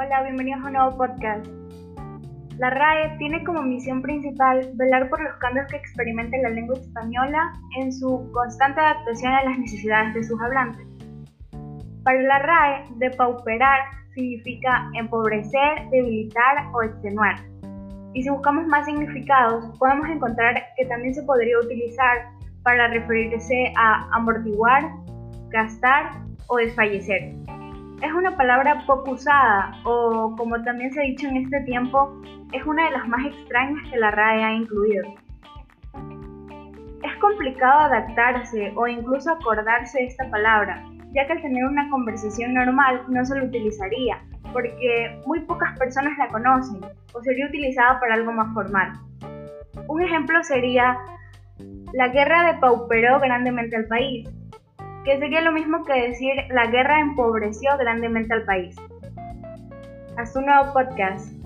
Hola, bienvenidos a un nuevo podcast. La RAE tiene como misión principal velar por los cambios que experimenta la lengua española en su constante adaptación a las necesidades de sus hablantes. Para la RAE, depauperar significa empobrecer, debilitar o extenuar. Y si buscamos más significados, podemos encontrar que también se podría utilizar para referirse a amortiguar, gastar o desfallecer. Es una palabra poco usada o, como también se ha dicho en este tiempo, es una de las más extrañas que la RAE ha incluido. Es complicado adaptarse o incluso acordarse de esta palabra, ya que al tener una conversación normal no se lo utilizaría, porque muy pocas personas la conocen o sería utilizada para algo más formal. Un ejemplo sería, la guerra depauperó grandemente al país, que sería lo mismo que decir la guerra empobreció grandemente al país. Hasta un nuevo podcast.